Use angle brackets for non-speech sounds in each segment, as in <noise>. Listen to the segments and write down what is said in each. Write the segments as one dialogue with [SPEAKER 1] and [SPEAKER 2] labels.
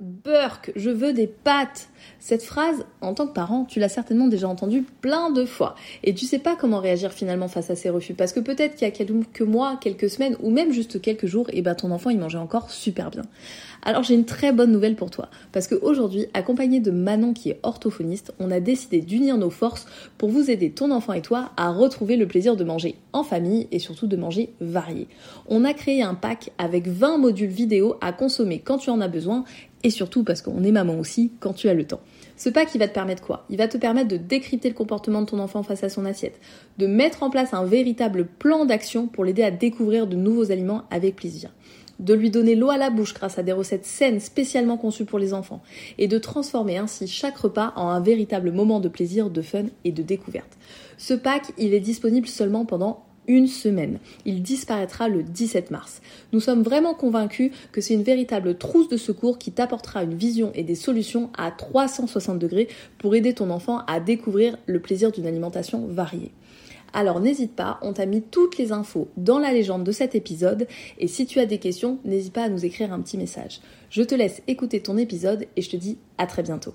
[SPEAKER 1] Burk, je veux des pâtes. Cette phrase, en tant que parent, tu l'as certainement déjà entendue plein de fois. Et tu sais pas comment réagir finalement face à ces refus. Parce que peut-être qu'il y a quelques mois, quelques semaines, ou même juste quelques jours, et eh ben ton enfant il mangeait encore super bien. Alors j'ai une très bonne nouvelle pour toi. Parce qu'aujourd'hui, accompagné de Manon qui est orthophoniste, on a décidé d'unir nos forces pour vous aider, ton enfant et toi, à retrouver le plaisir de manger en famille et surtout de manger varié. On a créé un pack avec 20 modules vidéo à consommer quand tu en as besoin et surtout parce qu'on est maman aussi quand tu as le temps. Ce pack, il va te permettre quoi? Il va te permettre de décrypter le comportement de ton enfant face à son assiette, de mettre en place un véritable plan d'action pour l'aider à découvrir de nouveaux aliments avec plaisir de lui donner l'eau à la bouche grâce à des recettes saines spécialement conçues pour les enfants, et de transformer ainsi chaque repas en un véritable moment de plaisir, de fun et de découverte. Ce pack, il est disponible seulement pendant une semaine. Il disparaîtra le 17 mars. Nous sommes vraiment convaincus que c'est une véritable trousse de secours qui t'apportera une vision et des solutions à 360 degrés pour aider ton enfant à découvrir le plaisir d'une alimentation variée. Alors n'hésite pas, on t'a mis toutes les infos dans la légende de cet épisode et si tu as des questions, n'hésite pas à nous écrire un petit message. Je te laisse écouter ton épisode et je te dis à très bientôt.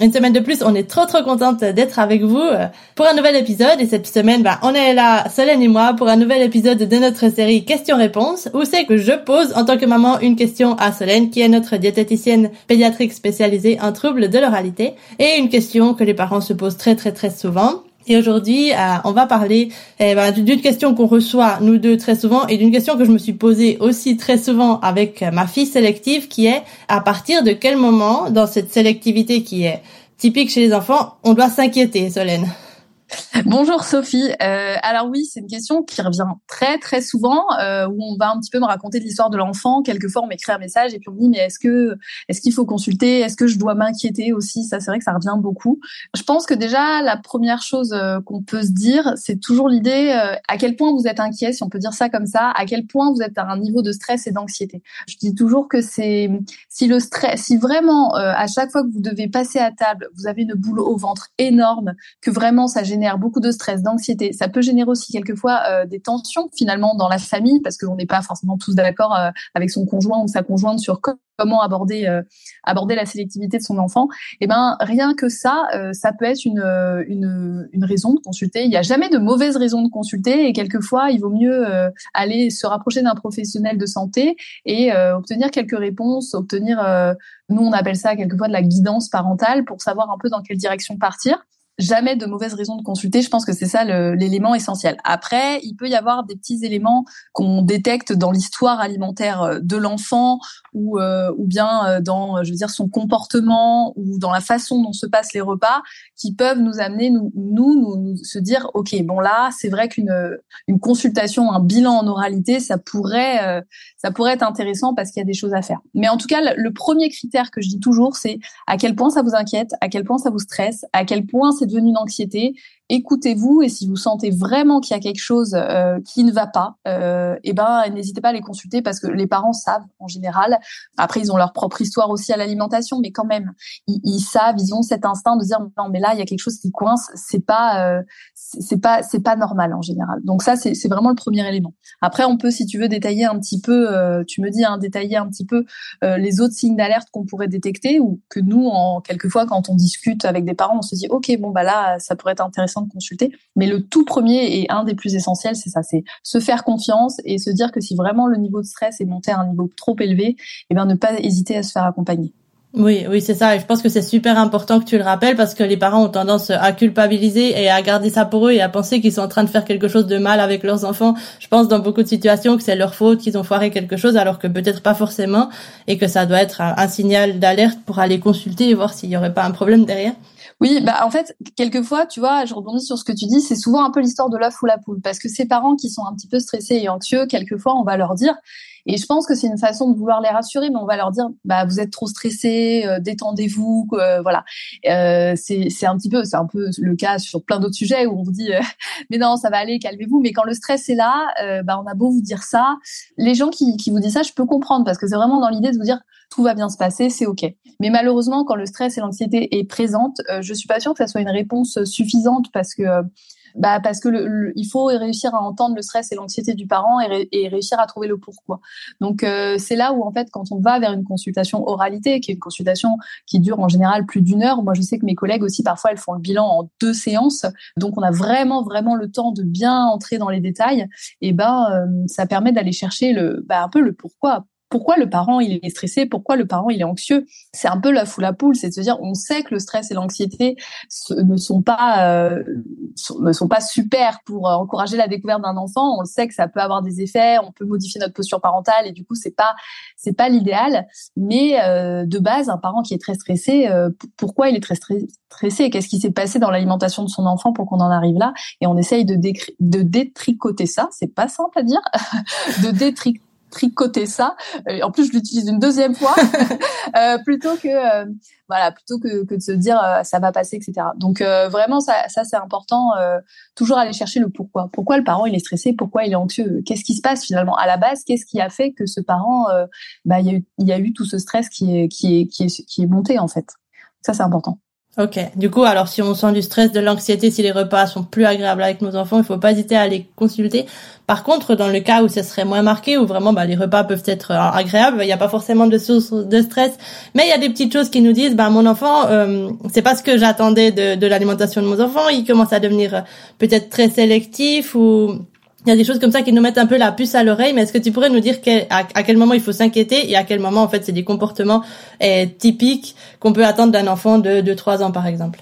[SPEAKER 2] Une semaine de plus, on est trop trop contente d'être avec vous euh, pour un nouvel épisode. Et cette semaine, bah, on est là, Solène et moi, pour un nouvel épisode de notre série questions-réponses, où c'est que je pose en tant que maman une question à Solène, qui est notre diététicienne pédiatrique spécialisée en troubles de l'oralité, et une question que les parents se posent très très très souvent. Et aujourd'hui, euh, on va parler eh ben, d'une question qu'on reçoit nous deux très souvent et d'une question que je me suis posée aussi très souvent avec ma fille sélective, qui est à partir de quel moment dans cette sélectivité qui est typique chez les enfants, on doit s'inquiéter, Solène?
[SPEAKER 3] Bonjour Sophie. Euh, alors oui, c'est une question qui revient très très souvent euh, où on va un petit peu me raconter l'histoire de l'enfant. Quelquefois, on m'écrit un message et puis on me dit mais est-ce que est-ce qu'il faut consulter? Est-ce que je dois m'inquiéter aussi? Ça, c'est vrai que ça revient beaucoup. Je pense que déjà la première chose euh, qu'on peut se dire, c'est toujours l'idée euh, à quel point vous êtes inquiet, si on peut dire ça comme ça, à quel point vous êtes à un niveau de stress et d'anxiété. Je dis toujours que c'est si le stress, si vraiment euh, à chaque fois que vous devez passer à table, vous avez une boule au ventre énorme, que vraiment ça génère beaucoup de stress, d'anxiété. Ça peut générer aussi quelquefois euh, des tensions finalement dans la famille parce qu'on n'est pas forcément tous d'accord euh, avec son conjoint ou sa conjointe sur comment aborder euh, aborder la sélectivité de son enfant. Et eh ben rien que ça, ça peut être une, une, une raison de consulter. Il n'y a jamais de mauvaise raison de consulter et quelquefois il vaut mieux aller se rapprocher d'un professionnel de santé et obtenir quelques réponses, obtenir nous on appelle ça quelquefois de la guidance parentale pour savoir un peu dans quelle direction partir jamais de mauvaise raison de consulter. Je pense que c'est ça l'élément essentiel. Après, il peut y avoir des petits éléments qu'on détecte dans l'histoire alimentaire euh, de l'enfant ou euh, ou bien euh, dans, je veux dire, son comportement ou dans la façon dont se passent les repas, qui peuvent nous amener nous nous, nous, se dire, ok, bon là, c'est vrai qu'une une consultation, un bilan en oralité, ça pourrait ça pourrait être intéressant parce qu'il y a des choses à faire. Mais en tout cas, le premier critère que je dis toujours, c'est à quel point ça vous inquiète, à quel point ça vous stresse, à quel point c'est devenu une anxiété écoutez-vous et si vous sentez vraiment qu'il y a quelque chose euh, qui ne va pas, euh, eh ben n'hésitez pas à les consulter parce que les parents savent en général. Après, ils ont leur propre histoire aussi à l'alimentation, mais quand même, ils, savent, ils ont cet instinct de dire non mais là il y a quelque chose qui coince, c'est pas euh, c'est pas c'est pas normal en général. Donc ça c'est vraiment le premier élément. Après, on peut si tu veux détailler un petit peu, euh, tu me dis hein, détailler un petit peu euh, les autres signes d'alerte qu'on pourrait détecter ou que nous en quelquefois quand on discute avec des parents, on se dit ok bon bah là ça pourrait être intéressant de consulter. Mais le tout premier et un des plus essentiels, c'est ça, c'est se faire confiance et se dire que si vraiment le niveau de stress est monté à un niveau trop élevé, eh bien ne pas hésiter à se faire accompagner.
[SPEAKER 2] Oui, oui, c'est ça. Et je pense que c'est super important que tu le rappelles parce que les parents ont tendance à culpabiliser et à garder ça pour eux et à penser qu'ils sont en train de faire quelque chose de mal avec leurs enfants. Je pense dans beaucoup de situations que c'est leur faute, qu'ils ont foiré quelque chose alors que peut-être pas forcément et que ça doit être un, signal d'alerte pour aller consulter et voir s'il y aurait pas un problème derrière.
[SPEAKER 3] Oui, bah en fait, quelquefois, tu vois, je rebondis sur ce que tu dis, c'est souvent un peu l'histoire de l'œuf ou la poule, parce que ces parents qui sont un petit peu stressés et anxieux, quelquefois, on va leur dire, et je pense que c'est une façon de vouloir les rassurer, mais on va leur dire, bah vous êtes trop stressés, euh, détendez-vous, euh, voilà. Euh, c'est un petit peu, c'est un peu le cas sur plein d'autres sujets où on vous dit, euh, <laughs> mais non, ça va aller, calmez-vous. Mais quand le stress est là, bah on a beau vous dire ça, les gens qui qui vous disent ça, je peux comprendre parce que c'est vraiment dans l'idée de vous dire, tout va bien se passer, c'est ok. Mais malheureusement, quand le stress et l'anxiété est présente, je suis pas sûre que ça soit une réponse suffisante parce que bah parce que le, il faut réussir à entendre le stress et l'anxiété du parent et, et, réussir à trouver le pourquoi. Donc euh, c'est là où en fait quand on va vers une consultation oralité, qui est une consultation qui dure en général plus d'une heure. Moi je sais que mes collègues aussi parfois elles font le bilan en deux séances, donc on a vraiment vraiment le temps de bien entrer dans les détails. Et ben euh, ça permet d'aller chercher le bah, un peu le pourquoi pourquoi le parent il est stressé, pourquoi le parent il est anxieux. C'est un peu la foule à poule, c'est de se dire on sait que le stress et l'anxiété ne sont pas euh, ne sont pas super pour euh, encourager la découverte d'un enfant. On sait que ça peut avoir des effets, on peut modifier notre posture parentale et du coup c'est pas c'est pas l'idéal. Mais euh, de base, un parent qui est très stressé, pourquoi il est très stressé? Qu'est-ce qui s'est passé dans l'alimentation de son enfant pour qu'on en arrive là? Et on essaye de, de détricoter ça. C'est pas simple à dire, <laughs> de détricoter tricoter ça. Euh, en plus, je l'utilise une deuxième fois <laughs> euh, plutôt que euh, voilà, plutôt que, que de se dire ça va passer, etc. Donc vraiment, ça, ça c'est important. toujours aller chercher le pourquoi. Pourquoi le parent il est stressé? Pourquoi il est anxieux? Qu'est-ce qui se passe finalement? À la base Qu'est-ce qui a fait que ce parent, bah il y a eu il y a eu tout ce stress qui est qui est qui est qui est monté en fait? Ça c'est important.
[SPEAKER 2] Ok. Du coup, alors si on sent du stress, de l'anxiété, si les repas sont plus agréables avec nos enfants, il faut pas hésiter à les consulter. Par contre, dans le cas où ce serait moins marqué, où vraiment bah, les repas peuvent être euh, agréables, il n'y a pas forcément de source de stress, mais il y a des petites choses qui nous disent, bah mon enfant, euh, c'est pas ce que j'attendais de, de l'alimentation de mon enfant, il commence à devenir euh, peut-être très sélectif ou il y a des choses comme ça qui nous mettent un peu la puce à l'oreille, mais est-ce que tu pourrais nous dire à, quel moment il faut s'inquiéter et à quel moment en fait c'est des comportements eh, typiques qu'on peut attendre d'un enfant de, de 3 ans par exemple?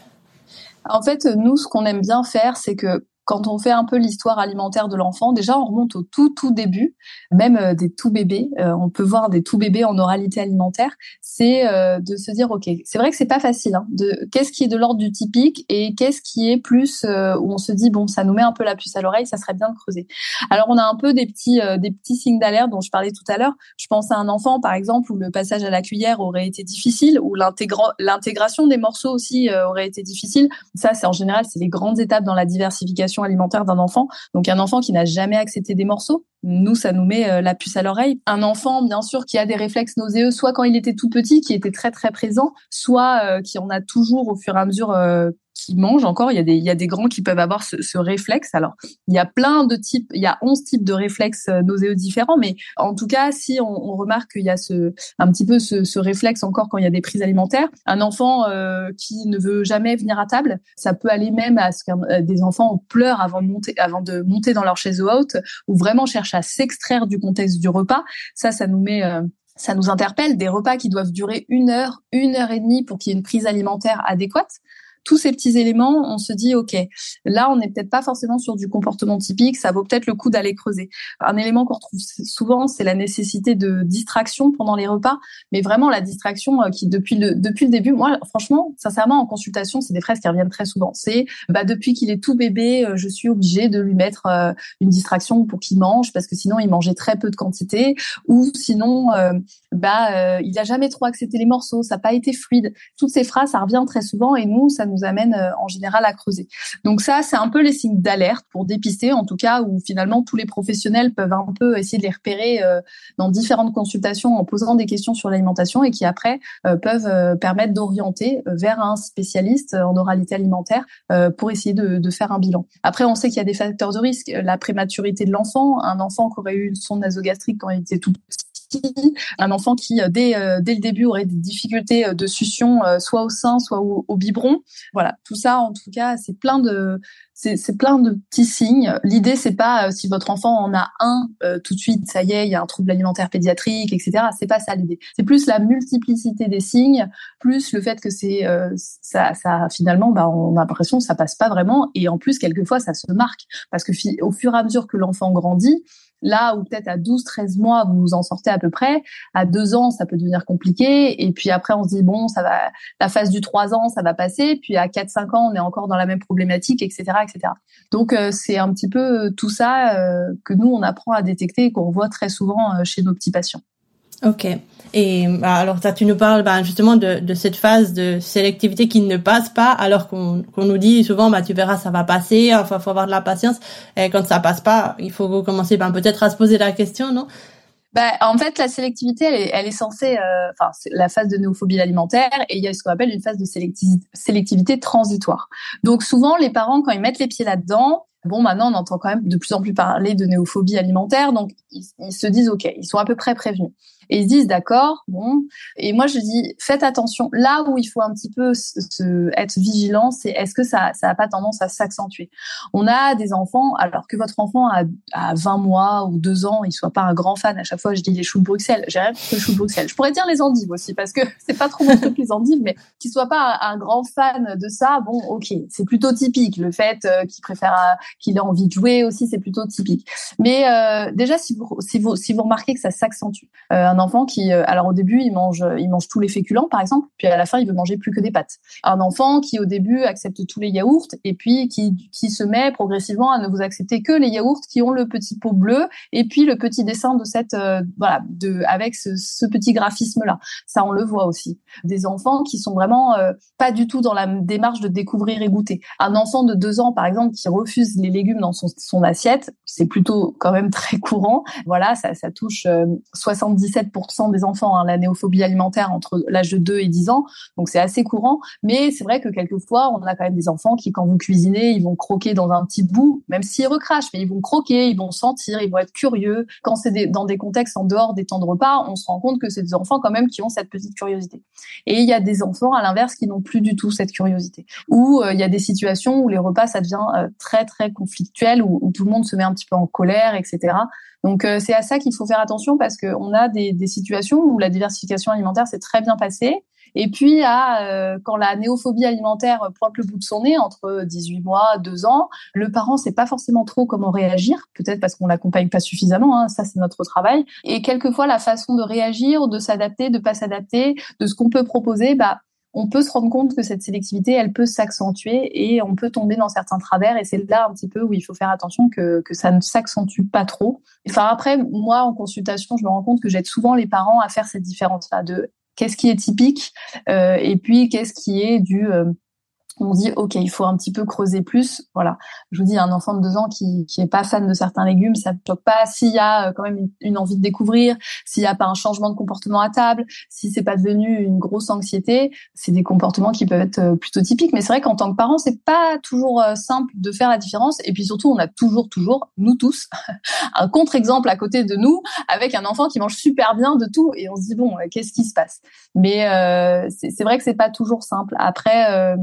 [SPEAKER 3] En fait, nous, ce qu'on aime bien faire, c'est que quand on fait un peu l'histoire alimentaire de l'enfant, déjà on remonte au tout tout début, même euh, des tout bébés, euh, on peut voir des tout bébés en oralité alimentaire, c'est euh, de se dire ok, c'est vrai que c'est pas facile, hein, qu'est-ce qui est de l'ordre du typique et qu'est-ce qui est plus où on se dit bon ça nous met un peu la puce à l'oreille, ça serait bien de creuser. Alors on a un peu des petits des petits signes d'alerte dont je parlais tout à l'heure. Je pense à un enfant par exemple où le passage à la cuillère aurait été difficile, où l'intégration des morceaux aussi aurait été difficile. Ça c'est en général c'est les grandes étapes dans la diversification alimentaire d'un enfant. Donc un enfant qui n'a jamais accepté des morceaux, nous ça nous met euh, la puce à l'oreille. Un enfant bien sûr qui a des réflexes nauséeux, soit quand il était tout petit, qui était très très présent, soit euh, qui en a toujours au fur et à mesure euh, qui mangent encore. Il y a des, grands qui peuvent avoir ce, réflexe. Alors, il y a plein de types, il y a 11 types de réflexes euh, nauséeux différents, mais en tout cas, si on, remarque qu'il y a ce, un petit peu ce, ce, réflexe encore quand il y a des prises alimentaires, un enfant euh, qui ne veut jamais venir à table, ça peut aller même à ce que euh, des enfants pleurent avant de monter, avant de monter dans leur chaise haute, ou vraiment cherchent à s'extraire du contexte du repas. Ça, ça nous met ça nous interpelle des repas qui doivent durer une heure, une heure et demie pour qu'il y ait une prise alimentaire adéquate tous ces petits éléments, on se dit ok, là on n'est peut-être pas forcément sur du comportement typique, ça vaut peut-être le coup d'aller creuser. Un élément qu'on retrouve souvent, c'est la nécessité de distraction pendant les repas, mais vraiment la distraction euh, qui depuis le depuis le début, moi franchement, sincèrement en consultation, c'est des phrases qui reviennent très souvent. C'est bah depuis qu'il est tout bébé, euh, je suis obligée de lui mettre euh, une distraction pour qu'il mange parce que sinon il mangeait très peu de quantité ou sinon bah il a jamais trop accepté les morceaux, ça n'a pas été fluide. Toutes ces phrases, ça revient très souvent et nous ça nous amène euh, en général à creuser. Donc ça, c'est un peu les signes d'alerte pour dépister, en tout cas, où finalement tous les professionnels peuvent un peu essayer de les repérer euh, dans différentes consultations en posant des questions sur l'alimentation et qui après euh, peuvent permettre d'orienter vers un spécialiste en oralité alimentaire pour essayer de, faire un bilan. Après, on sait qu'il y a des facteurs de risque, la prématurité de l'enfant, un enfant qui aurait eu sonde nasogastrique quand il était tout petit un enfant qui dès dès le début aurait des difficultés de succion, soit au sein, soit au, au biberon. Voilà, tout ça en tout cas, c'est plein de c'est plein de petits signes. L'idée, c'est pas euh, si votre enfant en a un euh, tout de suite, ça y est, il y a un trouble alimentaire pédiatrique, etc. C'est pas ça l'idée. C'est plus la multiplicité des signes, plus le fait que c'est euh, ça, ça finalement, bah, on a l'impression que ça passe pas vraiment, et en plus quelquefois ça se marque parce que au fur et à mesure que l'enfant grandit, Là où peut-être à 12, 13 mois, vous vous en sortez à peu près. À 2 ans, ça peut devenir compliqué. Et puis après, on se dit, bon, ça va, la phase du 3 ans, ça va passer. Puis à 4, 5 ans, on est encore dans la même problématique, etc., etc. Donc, euh, c'est un petit peu euh, tout ça euh, que nous, on apprend à détecter et qu'on voit très souvent chez nos petits patients.
[SPEAKER 2] Ok. Et bah, alors, ça, tu nous parles bah, justement de, de, cette phase de sélectivité qui ne passe pas, alors qu'on nous dit souvent, bah, tu verras, ça va passer, enfin, faut avoir de la patience. Et quand ça passe pas, il faut commencer bah, peut-être à se poser la question, non?
[SPEAKER 3] Bah, en fait, la sélectivité, elle est, elle est censée, euh, enfin, la phase de néophobie alimentaire, et il y a ce qu'on appelle une phase de sélectivité transitoire. Donc, souvent, les parents, quand ils mettent les pieds là-dedans, Bon, maintenant, on entend quand même de plus en plus parler de néophobie alimentaire, donc ils, se disent, OK, ils sont à peu près prévenus et ils se disent d'accord, bon. Et moi je dis faites attention. Là où il faut un petit peu se, être vigilant, c'est est-ce que ça ça a pas tendance à s'accentuer? On a des enfants, alors que votre enfant a, a 20 mois ou 2 ans, il soit pas un grand fan. À chaque fois je dis les choux de Bruxelles. J'ai rien les choux de Bruxelles. Je pourrais dire les endives aussi parce que <laughs> c'est pas trop mon truc les endives, mais qu'il soit pas un, grand fan de ça, bon ok, c'est plutôt typique. Le fait euh, qu'il préfère, euh, qu'il ait envie de jouer aussi, c'est plutôt typique. Mais euh, déjà si vous si vous si vous remarquez que ça s'accentue, euh, enfant qui, euh, alors au début, il mange, il mange tous les féculents, par exemple, puis à la fin, il veut manger plus que des pâtes. Un enfant qui, au début, accepte tous les yaourts et puis qui, qui se met progressivement à ne vous accepter que les yaourts qui ont le petit pot bleu et puis le petit dessin de cette, euh, voilà, de, avec ce, petit graphisme-là. Ça, on le voit aussi. Des enfants qui sont vraiment euh, pas du tout dans la démarche de découvrir et goûter. Un enfant de deux ans, par exemple, qui refuse les légumes dans son, son assiette, c'est plutôt quand même <laughs> très courant. Voilà, ça, ça touche 77 des enfants, hein, la néophobie alimentaire entre l'âge de 2 et 10 ans. Donc c'est assez courant. Mais c'est vrai que quelquefois, on a quand même des enfants qui, quand vous cuisinez, ils vont croquer dans un petit bout, même s'ils recrachent, mais ils vont croquer, ils vont sentir, ils vont être curieux. Quand c'est dans des contextes en dehors des temps de repas, on se rend compte que c'est des enfants quand même qui ont cette petite curiosité. Et il y a des enfants, à l'inverse, qui n'ont plus du tout cette curiosité. Ou euh, il y a des situations où les repas, ça devient euh, très, très conflictuel, où tout le monde se met un petit peu en colère, etc. Donc euh, c'est à ça qu'il faut faire attention parce qu'on a des, des, situations où la diversification alimentaire s'est très bien passée. Et puis, à, euh, quand la néophobie alimentaire pointe le bout de son nez, entre 18 mois, 2 ans, le parent sait pas forcément trop comment réagir, peut-être parce qu'on l'accompagne pas suffisamment, hein, ça c'est notre travail. Et quelquefois, la façon de réagir, de s'adapter, de pas s'adapter, de ce qu'on peut proposer, bah, on peut se rendre compte que cette sélectivité, elle peut s'accentuer et on peut tomber dans certains travers. Et c'est là un petit peu où il faut faire attention que, que ça ne s'accentue pas trop. Enfin après, moi en consultation, je me rends compte que j'aide souvent les parents à faire cette différence-là de qu'est-ce qui est typique euh, et puis qu'est-ce qui est du euh, on dit ok il faut un petit peu creuser plus. Voilà. Je vous dis un enfant de deux ans qui qui est pas fan de certains légumes ça ne choque pas. S'il y a euh, quand même une, envie de découvrir s'il y a pas un changement de comportement à table si c'est pas devenu une grosse anxiété c'est des comportements qui peuvent être euh, plutôt typiques. Mais c'est vrai qu'en tant que parent c'est pas toujours euh, simple de faire la différence. Et puis surtout on a toujours toujours nous tous <laughs> un contre-exemple à côté de nous avec un enfant qui mange super bien de tout. Et on se dit bon qu'est-ce qui se passe? Mais euh, c'est vrai que c'est pas toujours simple. Après euh,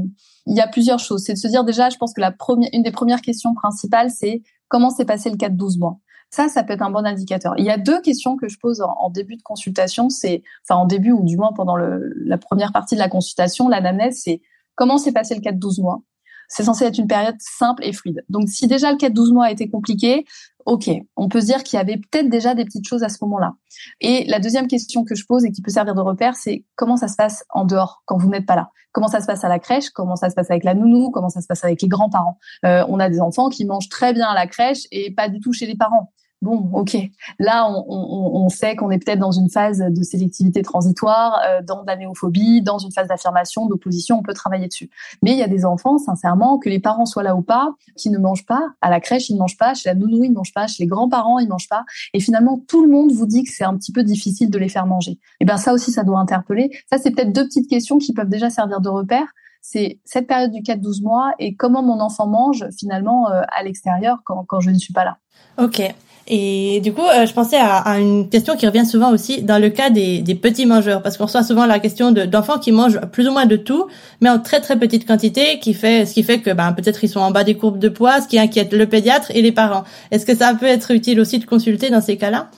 [SPEAKER 3] il y a plusieurs choses. C'est de se dire déjà, je pense que la première, une des premières questions principales, c'est comment s'est passé le 4-12 mois? Ça, ça peut être un bon indicateur. Il y a deux questions que je pose en, début de consultation. C'est, enfin, en début ou du moins pendant la première partie de la consultation, l'anamnèse, c'est comment s'est passé le 4-12 mois? C'est censé être une période simple et fluide. Donc, si déjà le 4-12 mois a été compliqué, ok, on peut se dire qu'il y avait peut-être déjà des petites choses à ce moment-là. Et la deuxième question que je pose et qui peut servir de repère, c'est comment ça se passe en dehors quand vous n'êtes pas là? Comment ça se passe à la crèche? Comment ça se passe avec la nounou? Comment ça se passe avec les grands-parents? Euh, On a des enfants qui mangent très bien à la crèche et pas du tout chez les parents bon, ok, là on, on, on sait qu'on est peut-être dans une phase de sélectivité transitoire, euh, dans de la néophobie, dans une phase d'affirmation, d'opposition, on peut travailler dessus. Mais il y a des enfants, sincèrement, que les parents soient là ou pas, qui ne mangent pas, à la crèche ils ne mangent pas, chez la nounou ils ne mangent pas, chez les grands-parents ils mangent pas, et finalement tout le monde vous dit que c'est un petit peu difficile de les faire manger. Et eh bien ça aussi ça doit interpeller. Ça c'est peut-être deux petites questions qui peuvent déjà servir de repère c'est cette période du 4-12 mois et comment mon enfant mange finalement euh, à l'extérieur quand, quand je ne suis pas là.
[SPEAKER 2] Ok. Et du coup, euh, je pensais à, à, une question qui revient souvent aussi dans le cas des, des petits mangeurs, parce qu'on reçoit souvent la question d'enfants qui mangent plus ou moins de tout, mais en très très petite quantité, qui fait ce qui fait que ben, peut-être ils sont en bas des courbes de poids, ce qui inquiète le pédiatre et les parents. Est-ce que ça peut être utile aussi de consulter dans ces cas-là?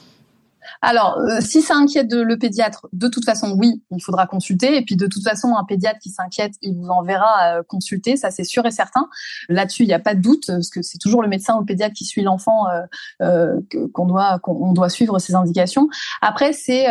[SPEAKER 3] Alors, euh, si ça inquiète le pédiatre, de toute façon, oui, il faudra consulter. Et puis, de toute façon, un pédiatre qui s'inquiète, il vous enverra euh, consulter, ça c'est sûr et certain. Là-dessus, il n'y a pas de doute, parce que c'est toujours le médecin ou le pédiatre qui suit l'enfant euh, qu'on doit qu'on doit suivre ses indications. Après, c'est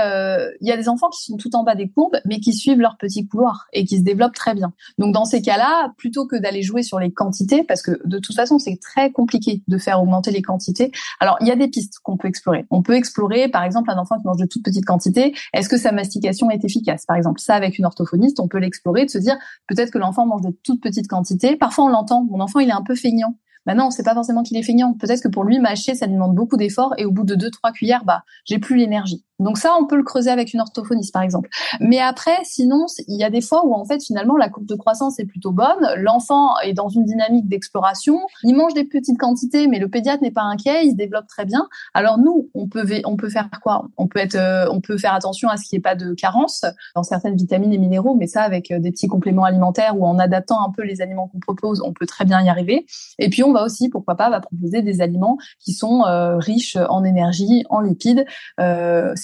[SPEAKER 3] il y a des enfants qui sont tout en bas des courbes, mais qui suivent leur petit couloir et qui se développent très bien. Donc, dans ces cas-là, plutôt que d'aller jouer sur les quantités, parce que de toute façon, c'est très compliqué de faire augmenter les quantités. Alors, il y a des pistes qu'on peut explorer. On peut explorer, par exemple, un enfant qui mange de toutes petites quantités, est-ce que sa mastication est efficace? Par exemple, ça avec une orthophoniste, on peut l'explorer, de se dire peut-être que l'enfant mange de toutes petites quantités. Parfois, on l'entend, mon enfant, il est un peu feignant. Bah non, c'est pas forcément qu'il est feignant. Peut-être que pour lui, mâcher, ça lui demande beaucoup d'efforts et au bout de deux, trois cuillères, bah, j'ai plus l'énergie. Donc ça, on peut le creuser avec une orthophoniste, par exemple. Mais après, sinon, il y a des fois où en fait, finalement, la courbe de croissance est plutôt bonne. L'enfant est dans une dynamique d'exploration. Il mange des petites quantités, mais le pédiatre n'est pas inquiet. Il se développe très bien. Alors nous, on peut on peut faire quoi? On peut être, euh, on peut faire attention à ce qu'il n'y ait pas de carence dans certaines vitamines et minéraux, mais ça avec euh, des petits compléments alimentaires ou en adaptant un peu les aliments qu'on propose, on peut très bien y arriver. Et puis on va aussi, pourquoi pas, va proposer des aliments qui sont euh, riches en énergie, en lipides.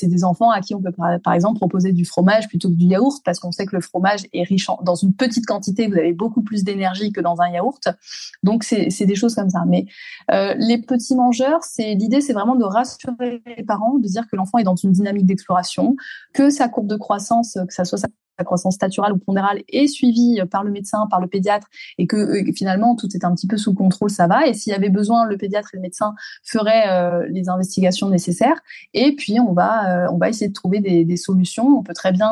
[SPEAKER 3] Des enfants à qui on peut par exemple proposer du fromage plutôt que du yaourt parce qu'on sait que le fromage est riche dans une petite quantité, vous avez beaucoup plus d'énergie que dans un yaourt. Donc c'est des choses comme ça. Mais euh, les petits mangeurs, c'est l'idée, c'est vraiment de rassurer les parents, de dire que l'enfant est dans une dynamique d'exploration, que sa courbe de croissance, que ça soit sa croissance staturale ou pondérale est suivie par le médecin, par le pédiatre, et que euh, finalement tout est un petit peu sous contrôle, ça va. Et s'il y avait besoin, le pédiatre et le médecin feraient euh, les investigations nécessaires. Et puis on va euh, on va essayer de trouver des, solutions. On peut très bien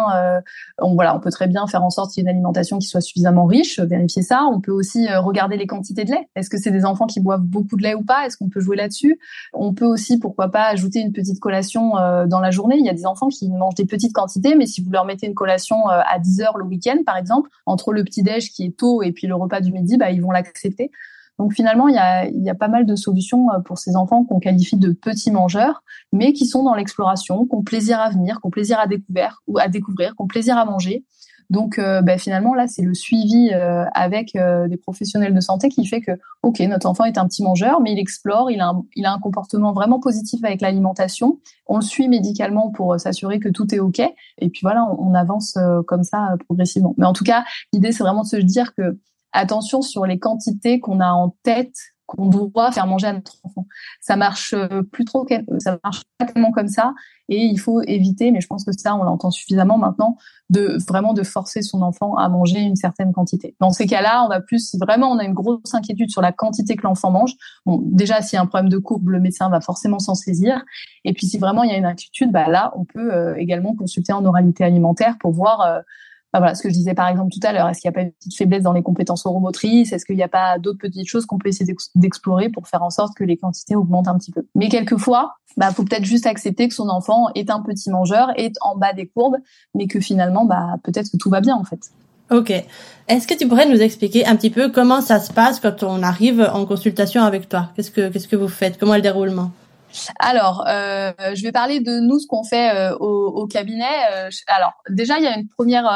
[SPEAKER 3] on, voilà on peut très bien faire en sorte qu'il y ait une alimentation qui soit suffisamment riche, vérifier ça. On peut aussi regarder les quantités de lait. Est-ce que c'est des enfants qui boivent beaucoup de lait ou pas? Est-ce qu'on peut jouer là-dessus? On peut aussi pourquoi pas ajouter une petite collation dans la journée. Il y a des enfants qui mangent des petites quantités, mais si vous leur mettez une collation à 10 heures le week-end, par exemple, entre le petit-déj qui est tôt et puis le repas du midi, bah, ils vont l'accepter. Donc finalement, il y a, y a pas mal de solutions euh, pour ces enfants qu'on qualifie de petits mangeurs, mais qui sont dans l'exploration, qui ont plaisir à venir, qui ont plaisir à découvrir, ou à découvrir, qui ont plaisir à manger. Donc euh, bah, finalement là c'est le suivi euh, avec euh, des professionnels de santé qui fait que ok notre enfant est un petit mangeur mais il explore, il a un, il a un comportement vraiment positif avec l'alimentation. On le suit médicalement pour s'assurer que tout est ok et puis voilà on, on avance comme ça progressivement. Mais en tout cas l'idée c'est vraiment de se dire que attention sur les quantités qu'on a en tête qu'on doit faire manger à notre enfant. Ça marche euh, plus trop, ça marche pas tellement comme ça, et il faut éviter. Mais je pense que ça, on l'entend suffisamment maintenant, de vraiment de forcer son enfant à manger une certaine quantité. Dans ces cas-là, on va plus, si vraiment on a une grosse inquiétude sur la quantité que l'enfant mange, bon, déjà s'il y a un problème de courbe, le médecin va forcément s'en saisir. Et puis si vraiment il y a une inquiétude, bah là, on peut euh, également consulter en oralité alimentaire pour voir. Euh, voilà, ce que je disais par exemple tout à l'heure. Est-ce qu'il n'y a pas une petite faiblesse dans les compétences oromotrices? Est-ce qu'il n'y a pas d'autres petites choses qu'on peut essayer d'explorer pour faire en sorte que les quantités augmentent un petit peu? Mais quelquefois, bah, faut peut-être juste accepter que son enfant est un petit mangeur, est en bas des courbes, mais que finalement, bah, peut-être que tout va bien en fait.
[SPEAKER 2] Ok. Est-ce que tu pourrais nous expliquer un petit peu comment ça se passe quand on arrive en consultation avec toi? Qu'est-ce que qu'est-ce que vous faites? Comment est le déroulement?
[SPEAKER 3] Alors, euh, je vais parler de nous, ce qu'on fait euh, au, cabinet. Euh, alors, déjà, il y a une première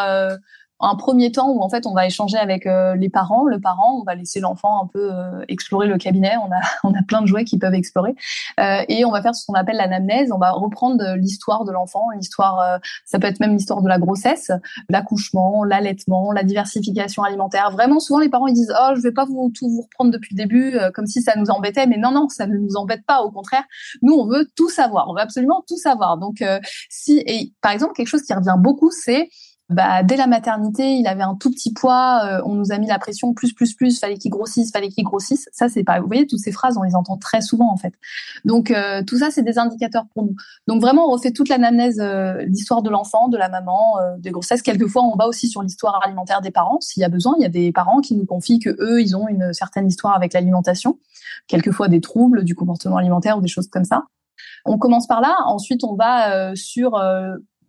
[SPEAKER 3] un premier temps où en fait on va échanger avec euh, les parents, le parent, on va laisser l'enfant un peu euh, explorer le cabinet, on a <laughs> on a plein de jouets qui peuvent explorer euh, et on va faire ce qu'on appelle l'anamnèse, on va reprendre l'histoire de l'enfant, l'histoire ça peut être même l'histoire de la grossesse, l'accouchement, l'allaitement, la diversification alimentaire. Vraiment souvent les parents ils disent "Oh, je vais pas vous tout vous reprendre depuis le début comme si ça nous embêtait." Mais non non, ça ne nous embête pas, au contraire. Nous on veut tout savoir, on veut absolument tout savoir. Donc si et par exemple quelque chose qui revient beaucoup c'est bah, dès la maternité, il avait un tout petit poids, euh, on nous a mis la pression plus plus plus, fallait qu'il grossisse, fallait qu'il grossisse. Ça c'est pas vous voyez toutes ces phrases on les entend très souvent en fait. Donc euh, tout ça c'est des indicateurs pour nous. Donc vraiment on refait toute l'anamnèse euh, l'histoire de l'enfant, de la maman, euh, des grossesses. Quelquefois on va aussi sur l'histoire alimentaire des parents s'il y a besoin, il y a des parents qui nous confient que eux ils ont une certaine histoire avec l'alimentation, quelquefois des troubles du comportement alimentaire ou des choses comme ça. On commence par là, ensuite on va sur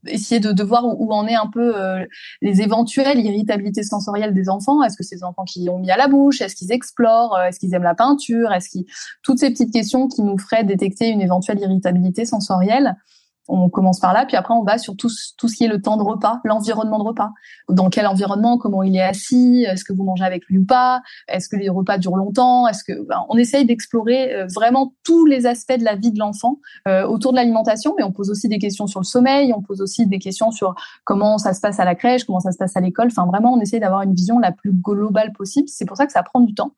[SPEAKER 3] essayer de, de voir où, en est un peu euh, les éventuelles irritabilités sensorielles des enfants. Est-ce que c'est des enfants qui ont mis à la bouche? Est-ce qu'ils explorent? Est-ce qu'ils aiment la peinture? Est-ce qu'ils toutes ces petites questions qui nous feraient détecter une éventuelle irritabilité sensorielle on commence par là, puis après on va sur tout, tout ce qui est le temps de repas, l'environnement de repas. Dans quel environnement, comment il est assis, est-ce que vous mangez avec lui ou pas, est-ce que les repas durent longtemps, est-ce que ben, on essaye d'explorer euh, vraiment tous les aspects de la vie de l'enfant euh, autour de l'alimentation, mais on pose aussi des questions sur le sommeil, on pose aussi des questions sur comment ça se passe à la crèche, comment ça se passe à l'école. Enfin vraiment, on essaye d'avoir une vision la plus globale possible. C'est pour ça que ça prend du temps.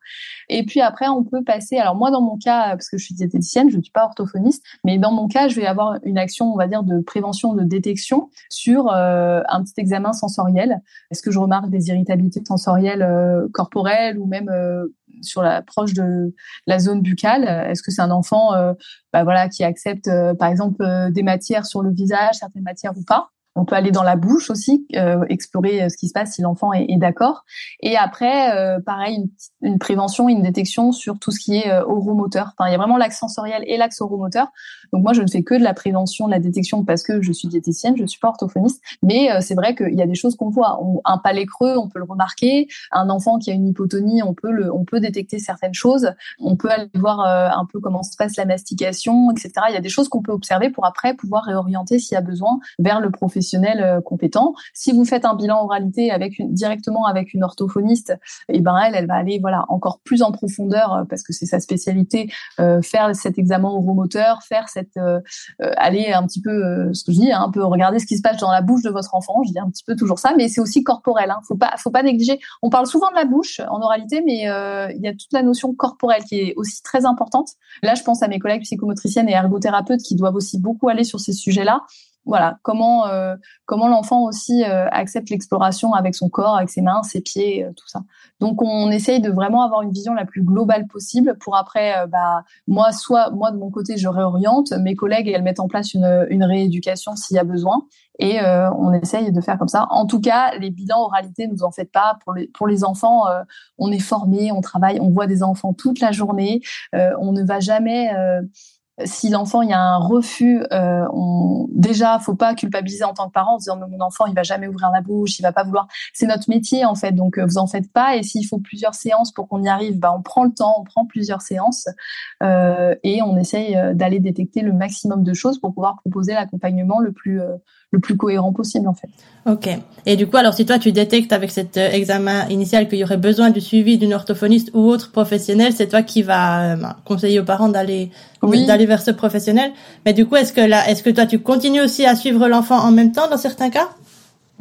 [SPEAKER 3] Et puis après, on peut passer. Alors moi, dans mon cas, parce que je suis diététicienne, je ne suis pas orthophoniste, mais dans mon cas, je vais avoir une action, de prévention, de détection sur euh, un petit examen sensoriel. Est-ce que je remarque des irritabilités sensorielles euh, corporelles ou même euh, sur l'approche de la zone buccale? Est-ce que c'est un enfant, bah voilà, qui accepte, par exemple, des matières sur le visage, certaines matières ou pas? On peut aller dans la bouche aussi, euh, explorer euh, ce qui se passe si l'enfant est, est d'accord. Et après, euh, pareil, une, une, prévention, une détection sur tout ce qui est euh, oromoteur. Enfin, il y a vraiment l'axe sensoriel et l'axe oromoteur. Donc moi, je ne fais que de la prévention, de la détection parce que je suis diététicienne, je suis pas orthophoniste. Mais c'est vrai qu'il y a des choses qu'on voit. un palais creux, on peut le remarquer. Un enfant qui a une hypotonie, on peut le, on peut détecter certaines choses. On peut aller voir un peu comment se passe la mastication, etc. Il y a des choses qu'on peut observer pour après pouvoir réorienter s'il y a besoin vers le professionnel professionnel euh, compétent. Si vous faites un bilan oralité avec une, directement avec une orthophoniste, et eh ben elle, elle va aller voilà encore plus en profondeur euh, parce que c'est sa spécialité, euh, faire cet examen oromoteur, faire cette aller un petit peu ce que je dis, hein, un peu regarder ce qui se passe dans la bouche de votre enfant. Je dis un petit peu toujours ça, mais c'est aussi corporel. Hein. Faut pas faut pas négliger. On parle souvent de la bouche en oralité, mais il y a toute la notion corporelle qui est aussi très importante. Là, je pense à mes collègues psychomotriciennes et ergothérapeutes qui doivent aussi beaucoup aller sur ces sujets-là voilà comment euh, comment l'enfant aussi euh, accepte l'exploration avec son corps, avec ses mains, ses pieds, euh, tout ça. Donc on essaye de vraiment avoir une vision la plus globale possible pour après bah moi soit moi de mon côté je réoriente, mes collègues elles mettent en place une, une rééducation s'il y a besoin et on essaye de faire comme ça. En tout cas, les bilans oralité, ne vous en faites pas pour les pour les enfants, on est formé, on travaille, on voit des enfants toute la journée, on ne va jamais si l'enfant il y a un refus, euh, on, déjà faut pas culpabiliser en tant que parent en disant mon enfant il va jamais ouvrir la bouche, il va pas vouloir. C'est notre métier en fait, donc euh, vous en faites pas. Et s'il faut plusieurs séances pour qu'on y arrive, bah on prend le temps, on prend plusieurs séances euh, et on essaye euh, d'aller détecter le maximum de choses pour pouvoir proposer l'accompagnement le plus euh, le plus cohérent possible en fait.
[SPEAKER 2] Ok. Et du coup, alors si toi tu détectes avec cet euh, examen initial qu'il y aurait besoin du suivi d'une orthophoniste ou autre professionnel, c'est toi qui vas euh, conseiller aux parents d'aller d'aller vers ce professionnel. Mais du coup, est-ce que là, est-ce que toi tu continues aussi à suivre l'enfant en même temps dans certains cas?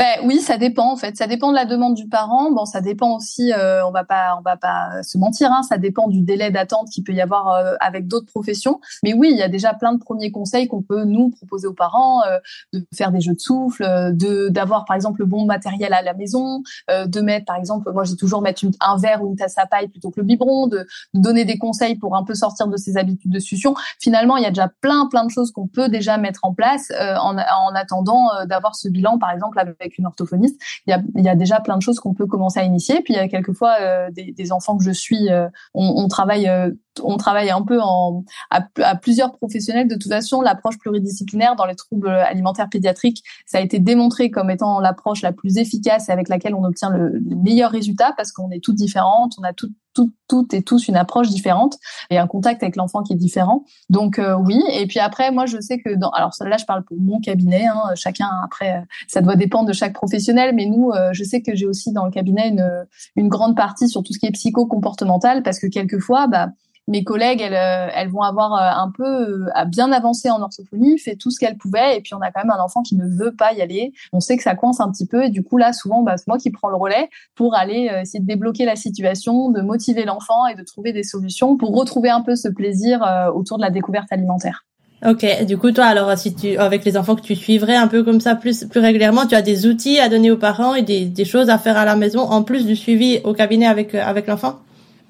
[SPEAKER 3] Ben oui, ça dépend en fait. Ça dépend de la demande du parent. Bon, ça dépend aussi. Euh, on va pas, on va pas se mentir. Hein, ça dépend du délai d'attente qu'il peut y avoir euh, avec d'autres professions. Mais oui, il y a déjà plein de premiers conseils qu'on peut nous proposer aux parents euh, de faire des jeux de souffle, de d'avoir par exemple le bon matériel à la maison, de mettre par exemple, moi j'ai toujours mettre un verre ou une tasse à paille plutôt que le biberon, de, donner des conseils pour un peu sortir de ses habitudes de succion. Finalement, il y a déjà plein plein de choses qu'on peut déjà mettre en place en, en attendant d'avoir ce bilan par exemple avec une orthophoniste, il y a, déjà plein de choses qu'on peut commencer à initier. Puis il y a quelquefois euh, des, enfants que je suis, euh, on, on, travaille euh, on travaille un peu en, à, plusieurs professionnels. De toute façon, l'approche pluridisciplinaire dans les troubles alimentaires pédiatriques, ça a été démontré comme étant l'approche la plus efficace et avec laquelle on obtient le, le meilleur résultat parce qu'on est toutes différentes, on a toutes toutes, toutes et tous une approche différente et un contact avec l'enfant qui est différent. Donc euh, oui. Et puis après, moi, je sais que dans, alors là, je parle pour mon cabinet. Hein, chacun après, ça doit dépendre de chaque professionnel. Mais nous, euh, je sais que j'ai aussi dans le cabinet une, une grande partie sur tout ce qui est psycho-comportemental parce que quelquefois, bah mes collègues, elles, euh, elles vont avoir euh, un peu euh, à bien avancer en orthophonie, fait tout ce qu'elles pouvaient, et puis on a quand même un enfant qui ne veut pas y aller. On sait que ça coince un petit peu, et du coup là, souvent, bah, c'est moi qui prends le relais pour aller essayer de débloquer la situation, de motiver l'enfant et de trouver des solutions pour retrouver un peu ce plaisir autour de la découverte alimentaire.
[SPEAKER 2] Ok, du coup toi alors si tu avec les enfants que tu suivrais un peu comme ça plus plus régulièrement, tu as des outils à donner aux parents et des, des choses à faire à la maison en plus du suivi au cabinet avec avec l'enfant?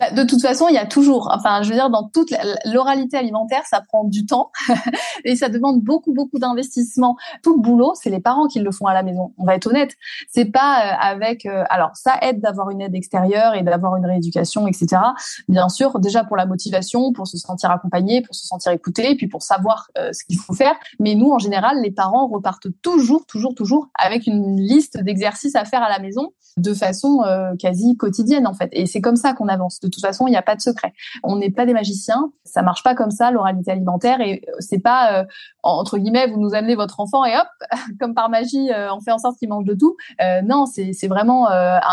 [SPEAKER 3] De toute façon, il y a toujours, enfin, je veux dire, dans toute l'oralité alimentaire, ça prend du temps <laughs> et ça demande beaucoup, beaucoup d'investissement. Tout le boulot, c'est les parents qui le font à la maison. On va être honnête. C'est pas euh, avec, euh, alors, ça aide d'avoir une aide extérieure et d'avoir une rééducation, etc. Bien sûr, déjà pour la motivation, pour se sentir accompagné, pour se sentir écouté, puis pour savoir euh, ce qu'il faut faire. Mais nous, en général, les parents repartent toujours, toujours, toujours avec une liste d'exercices à faire à la maison de façon quasi quotidienne, en fait. Et c'est comme ça qu'on avance toute façon, il n'y a pas de secret. On n'est pas des magiciens, ça marche pas comme ça l'oralité alimentaire et euh, c'est pas euh, entre guillemets vous nous amenez votre enfant et hop <laughs> comme par magie euh, on fait en sorte qu'il mange de tout. non, c'est vraiment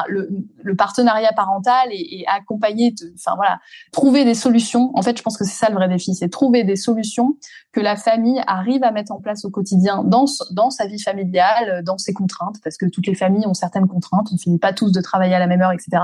[SPEAKER 3] le, partenariat parental et, accompagner, enfin voilà, trouver des solutions. En fait, je pense que c'est ça le vrai défi, c'est trouver des solutions que la famille arrive à mettre en place au quotidien dans dans sa vie familiale, dans ses contraintes, parce que toutes les familles ont certaines contraintes. On finit pas tous de travailler à la même heure, etc.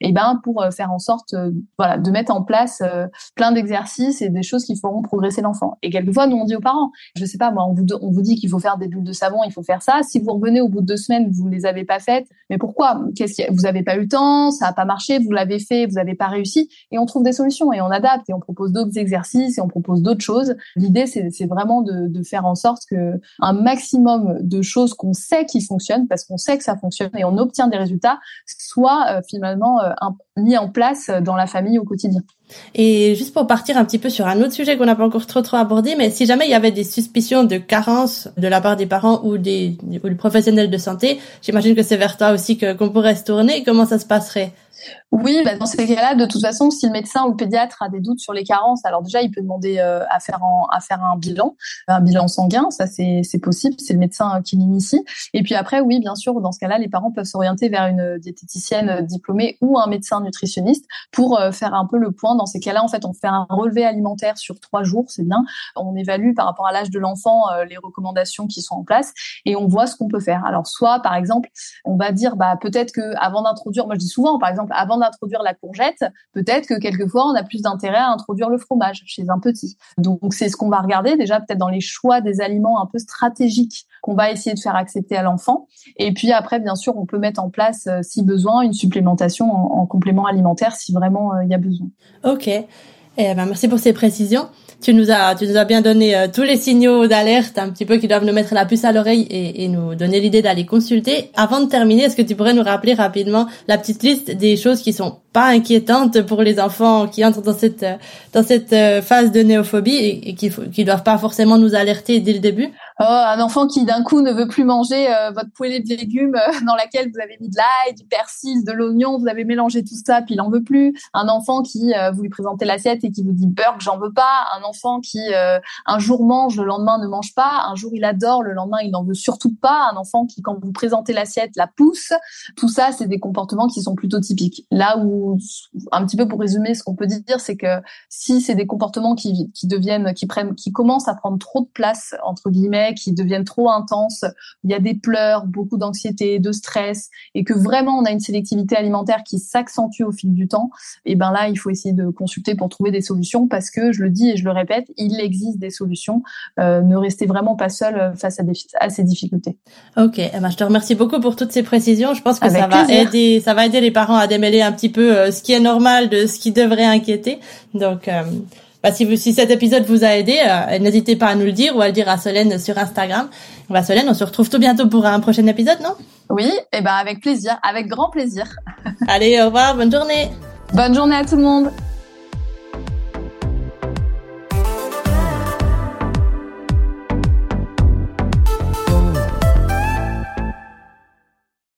[SPEAKER 3] Et ben pour faire en sorte euh, de mettre en place euh, plein d'exercices et des choses qui feront progresser l'enfant. Et quelquefois, nous on dit aux parents, je sais pas, moi, on vous, on vous dit qu'il faut faire des bulles de savon, il faut faire ça. Si vous revenez au bout de deux semaines, vous les avez pas faites, mais pourquoi? Qu'est-ce que vous avez pas eu le temps, ça a pas marché, vous l'avez fait, vous avez pas réussi, et on trouve des solutions et on adapte et on propose d'autres exercices et on propose d'autres choses. L'idée, c'est vraiment de, de faire en sorte que un maximum de choses qu'on sait qui fonctionnent, parce qu'on sait que ça fonctionne et on obtient des résultats, soit euh, finalement mis en place dans la famille au quotidien.
[SPEAKER 2] Et juste pour partir un petit peu sur un autre sujet qu'on n'a pas encore trop trop abordé, mais si jamais il y avait des suspicions de carence de la part des parents ou des, ou des professionnels de santé, j'imagine que c'est vers toi aussi que qu'on pourrait se tourner. Comment ça se passerait?
[SPEAKER 3] Oui, bah dans ces cas-là, de toute façon, si le médecin ou le pédiatre a des doutes sur les carences, alors déjà, il peut demander euh, à faire à faire un bilan, un bilan sanguin, ça c'est possible, c'est le médecin qui l'initie. Et puis après, oui, bien sûr, dans ce cas-là, les parents peuvent s'orienter vers une diététicienne diplômée ou un médecin nutritionniste pour euh, faire un peu le point. Dans ces cas-là, en fait, on fait un relevé alimentaire sur trois jours, c'est bien. On évalue par rapport à l'âge de l'enfant euh, les recommandations qui sont en place et on voit ce qu'on peut faire. Alors soit, par exemple, on va dire, bah peut-être que avant d'introduire, moi je dis souvent, par exemple avant d'introduire la courgette, peut-être que quelquefois on a plus d'intérêt à introduire le fromage chez un petit. Donc c'est ce qu'on va regarder déjà peut-être dans les choix des aliments un peu stratégiques qu'on va essayer de faire accepter à l'enfant. Et puis après, bien sûr, on peut mettre en place, euh, si besoin, une supplémentation en, complément alimentaire si vraiment euh, il y a besoin.
[SPEAKER 2] Ok. Eh ben, merci pour ces précisions tu nous as, tu nous as bien donné euh, tous les signaux d'alerte, un petit peu qui doivent nous mettre la puce à l'oreille et, nous donner l'idée d'aller consulter. Avant de terminer, est-ce que tu pourrais nous rappeler rapidement la petite liste des choses qui sont pas inquiétantes pour les enfants qui entrent dans cette dans cette euh, phase de néophobie et, et qui qui doivent pas forcément nous alerter dès le début?
[SPEAKER 3] Oh, un enfant qui d'un coup ne veut plus manger euh, votre poêlée de légumes euh, <laughs> dans laquelle vous avez mis de l'ail, du persil, de l'oignon, vous avez mélangé tout ça, puis il en veut plus. Un enfant qui euh, vous lui présentez l'assiette et qui vous dit burk, j'en veux pas. Un enfant qui un jour mange, le lendemain ne mange pas. Un jour il adore, le lendemain il n'en veut surtout pas. Un enfant qui quand vous présentez l'assiette la pousse. Tout ça, c'est des comportements qui sont plutôt typiques. Là où un petit peu pour résumer, ce qu'on peut dire, c'est que si c'est des comportements qui qui deviennent, qui prennent, qui commencent à prendre trop de place entre guillemets qui deviennent trop intenses, il y a des pleurs, beaucoup d'anxiété, de stress, et que vraiment on a une sélectivité alimentaire qui s'accentue au fil du temps, et ben là il faut essayer de consulter pour trouver des solutions parce que je le dis et je le répète, il existe des solutions. Euh, ne restez vraiment pas seul face à, des, à ces difficultés.
[SPEAKER 2] Ok, eh ben, je te remercie beaucoup pour toutes ces précisions. Je pense que ça va aider, ça va aider les parents à démêler un petit peu euh, ce qui est normal de ce qui devrait inquiéter. Donc euh, bah, si, si cet épisode vous a aidé, euh, n'hésitez pas à nous le dire ou à le dire à Solène sur Instagram. Bah, Solène, on se retrouve tout bientôt pour un prochain épisode, non?
[SPEAKER 3] Oui, et ben avec plaisir, avec grand plaisir.
[SPEAKER 2] Allez, au revoir, bonne journée.
[SPEAKER 3] Bonne journée à tout le monde.